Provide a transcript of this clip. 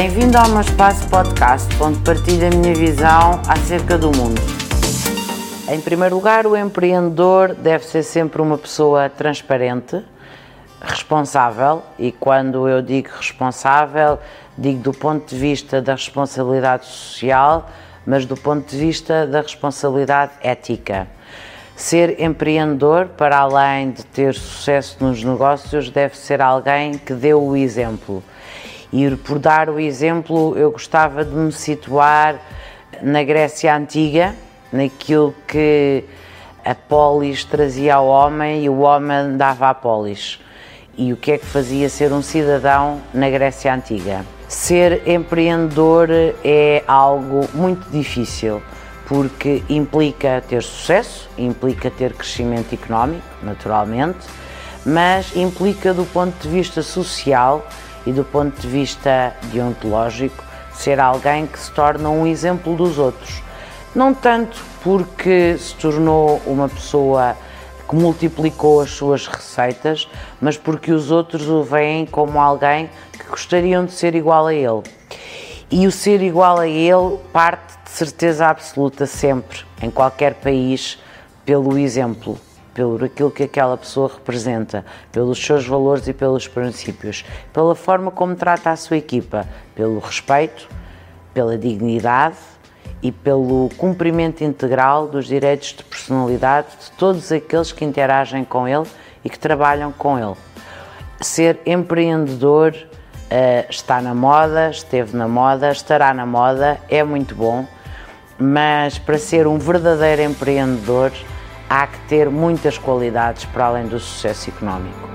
Bem-vindo ao meu espaço podcast, onde partilho a minha visão acerca do mundo. Em primeiro lugar, o empreendedor deve ser sempre uma pessoa transparente, responsável, e quando eu digo responsável, digo do ponto de vista da responsabilidade social, mas do ponto de vista da responsabilidade ética. Ser empreendedor, para além de ter sucesso nos negócios, deve ser alguém que dê o exemplo e por dar o exemplo, eu gostava de me situar na Grécia Antiga, naquilo que a polis trazia ao homem e o homem dava à polis. E o que é que fazia ser um cidadão na Grécia Antiga? Ser empreendedor é algo muito difícil, porque implica ter sucesso, implica ter crescimento económico, naturalmente, mas implica do ponto de vista social e do ponto de vista deontológico, ser alguém que se torna um exemplo dos outros. Não tanto porque se tornou uma pessoa que multiplicou as suas receitas, mas porque os outros o veem como alguém que gostariam de ser igual a ele. E o ser igual a ele parte de certeza absoluta sempre, em qualquer país, pelo exemplo pelo aquilo que aquela pessoa representa, pelos seus valores e pelos princípios, pela forma como trata a sua equipa, pelo respeito, pela dignidade e pelo cumprimento integral dos direitos de personalidade de todos aqueles que interagem com ele e que trabalham com ele. Ser empreendedor uh, está na moda, esteve na moda, estará na moda, é muito bom, mas para ser um verdadeiro empreendedor há que ter muitas qualidades para além do sucesso económico.